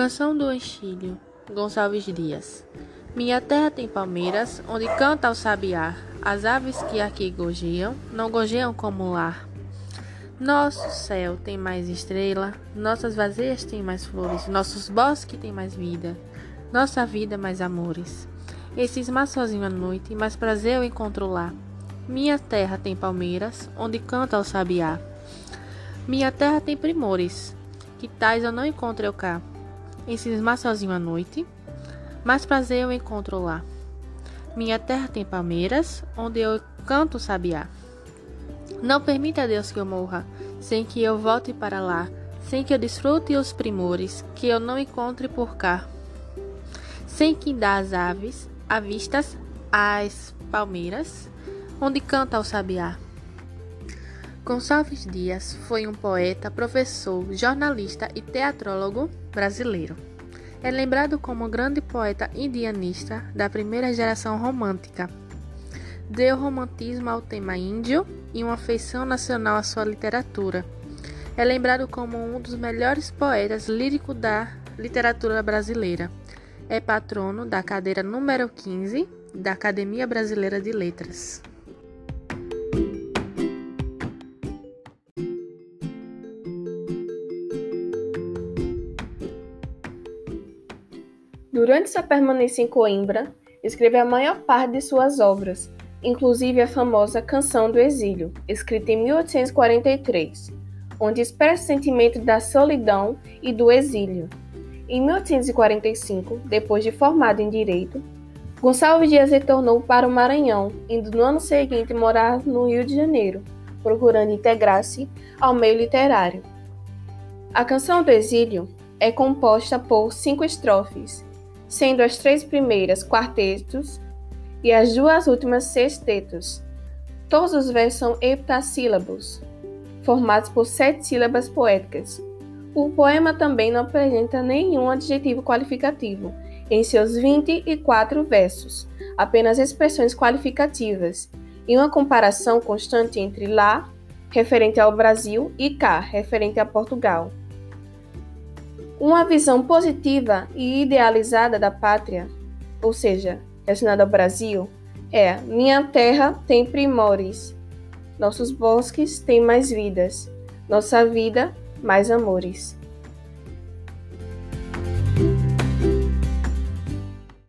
Canção do Anchílio, Gonçalves Dias. Minha terra tem palmeiras, onde canta o sabiá. As aves que aqui gojeiam, não gojeiam como lar. Nosso céu tem mais estrela, nossas vazeias têm mais flores, nossos bosques têm mais vida, nossa vida mais amores. Esses mar sozinho à noite, mais prazer eu encontro lá. Minha terra tem palmeiras, onde canta o sabiá. Minha terra tem primores, que tais eu não encontro eu cá em cismar sozinho à noite, mais prazer eu encontro lá. Minha terra tem palmeiras, onde eu canto sabiá. Não permita, Deus, que eu morra, sem que eu volte para lá, sem que eu desfrute os primores que eu não encontre por cá. Sem que dá as aves, avistas as palmeiras, onde canta o sabiá. Gonçalves Dias foi um poeta, professor, jornalista e teatrólogo brasileiro. É lembrado como grande poeta indianista da primeira geração romântica. Deu romantismo ao tema índio e uma afeição nacional à sua literatura. É lembrado como um dos melhores poetas líricos da literatura brasileira. É patrono da cadeira número 15 da Academia Brasileira de Letras. Durante sua permanência em Coimbra, escreveu a maior parte de suas obras, inclusive a famosa Canção do Exílio, escrita em 1843, onde expressa o sentimento da solidão e do exílio. Em 1845, depois de formado em Direito, Gonçalves Dias retornou para o Maranhão, indo no ano seguinte morar no Rio de Janeiro, procurando integrar-se ao meio literário. A Canção do Exílio é composta por cinco estrofes sendo as três primeiras quartetos e as duas últimas sextetos. Todos os versos são heptassílabos, formados por sete sílabas poéticas. O poema também não apresenta nenhum adjetivo qualificativo em seus 24 versos, apenas expressões qualificativas, e uma comparação constante entre lá, referente ao Brasil, e cá, referente a Portugal. Uma visão positiva e idealizada da pátria, ou seja, relacionada ao Brasil, é: minha terra tem primores, nossos bosques têm mais vidas, nossa vida mais amores.